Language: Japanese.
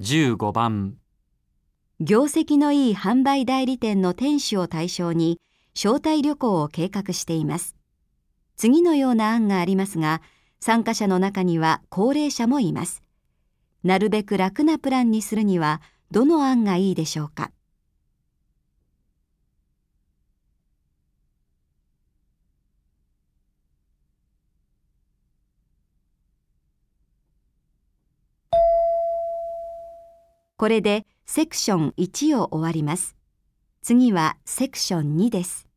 15番業績のいい販売代理店の店主を対象に招待旅行を計画しています。次のような案がありますが、参加者の中には高齢者もいます。なるべく楽なプランにするにはどの案がいいでしょうか。これでセクション1を終わります。次はセクション2です。